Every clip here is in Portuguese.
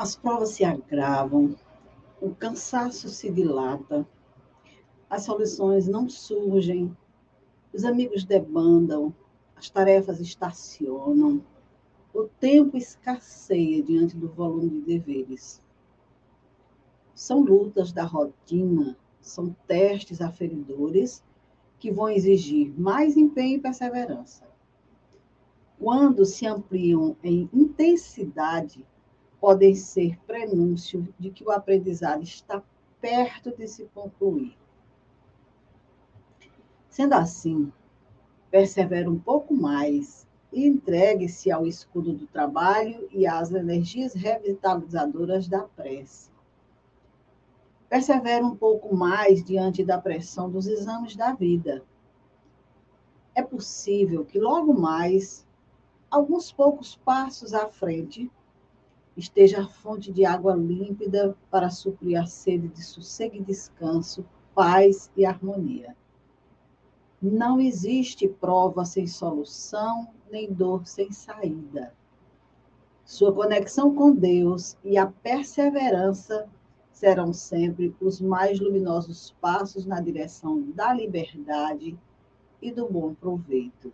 As provas se agravam, o cansaço se dilata, as soluções não surgem, os amigos debandam, as tarefas estacionam, o tempo escasseia diante do volume de deveres. São lutas da rotina, são testes aferidores que vão exigir mais empenho e perseverança. Quando se ampliam em intensidade, podem ser prenúncio de que o aprendizado está perto de se concluir. Sendo assim, persevere um pouco mais e entregue-se ao escudo do trabalho e às energias revitalizadoras da prece. Persevere um pouco mais diante da pressão dos exames da vida. É possível que logo mais, alguns poucos passos à frente, esteja a fonte de água límpida para suprir a sede de sossego e descanso, paz e harmonia. Não existe prova sem solução, nem dor sem saída. Sua conexão com Deus e a perseverança serão sempre os mais luminosos passos na direção da liberdade e do bom proveito.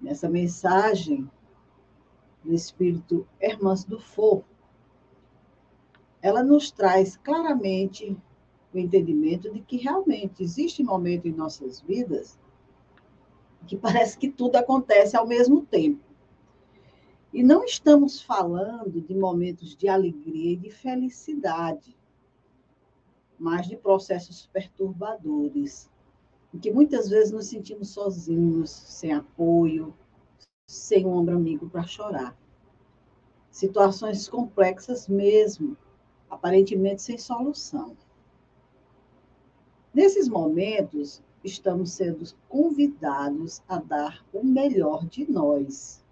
Nessa mensagem do Espírito Hermãs do Fogo, ela nos traz claramente o entendimento de que realmente existe momento em nossas vidas que parece que tudo acontece ao mesmo tempo. E não estamos falando de momentos de alegria e de felicidade, mas de processos perturbadores, em que muitas vezes nos sentimos sozinhos, sem apoio, sem um ombro amigo para chorar. Situações complexas mesmo, aparentemente sem solução. Nesses momentos, estamos sendo convidados a dar o melhor de nós.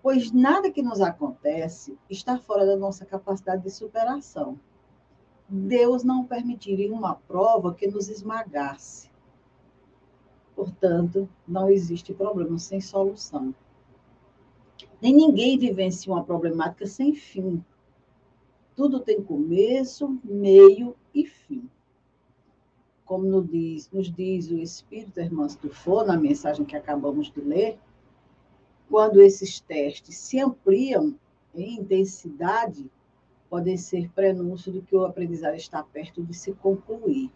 Pois nada que nos acontece está fora da nossa capacidade de superação. Deus não permitiria uma prova que nos esmagasse. Portanto, não existe problema sem solução. Nem ninguém vivencia uma problemática sem fim. Tudo tem começo, meio e fim como nos diz, nos diz o Espírito Irmãs For, na mensagem que acabamos de ler, quando esses testes se ampliam em intensidade, podem ser prenúncio de que o aprendizado está perto de se concluir.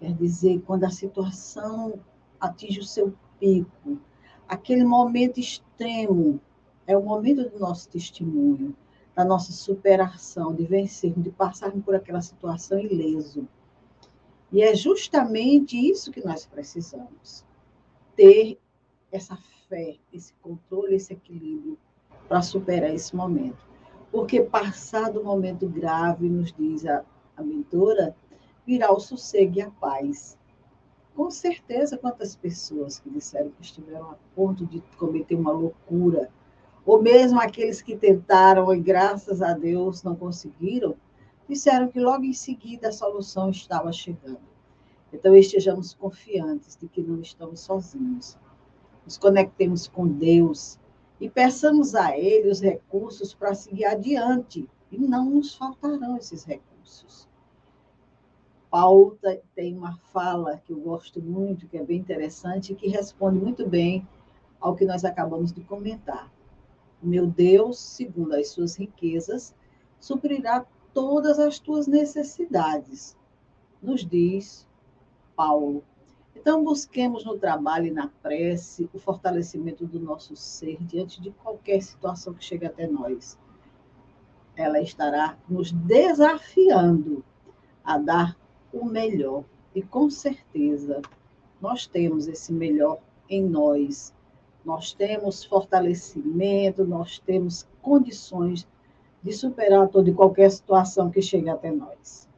Quer dizer, quando a situação atinge o seu pico, aquele momento extremo é o momento do nosso testemunho, da nossa superação, de vencermos, de passarmos por aquela situação ileso e é justamente isso que nós precisamos: ter essa fé, esse controle, esse equilíbrio para superar esse momento. Porque passado o momento grave, nos diz a, a mentora, virá o sossego e a paz. Com certeza, quantas pessoas que disseram que estiveram a ponto de cometer uma loucura, ou mesmo aqueles que tentaram e graças a Deus não conseguiram, disseram que logo em seguida a solução estava chegando. Então, estejamos confiantes de que não estamos sozinhos. Nos conectemos com Deus e peçamos a Ele os recursos para seguir adiante, e não nos faltarão esses recursos. Paulo tem uma fala que eu gosto muito, que é bem interessante, e que responde muito bem ao que nós acabamos de comentar. Meu Deus, segundo as suas riquezas, suprirá todas as tuas necessidades, nos diz Paulo. Então, busquemos no trabalho e na prece o fortalecimento do nosso ser diante de qualquer situação que chegue até nós. Ela estará nos desafiando a dar o melhor. E com certeza, nós temos esse melhor em nós. Nós temos fortalecimento, nós temos condições de superar toda e qualquer situação que chegue até nós.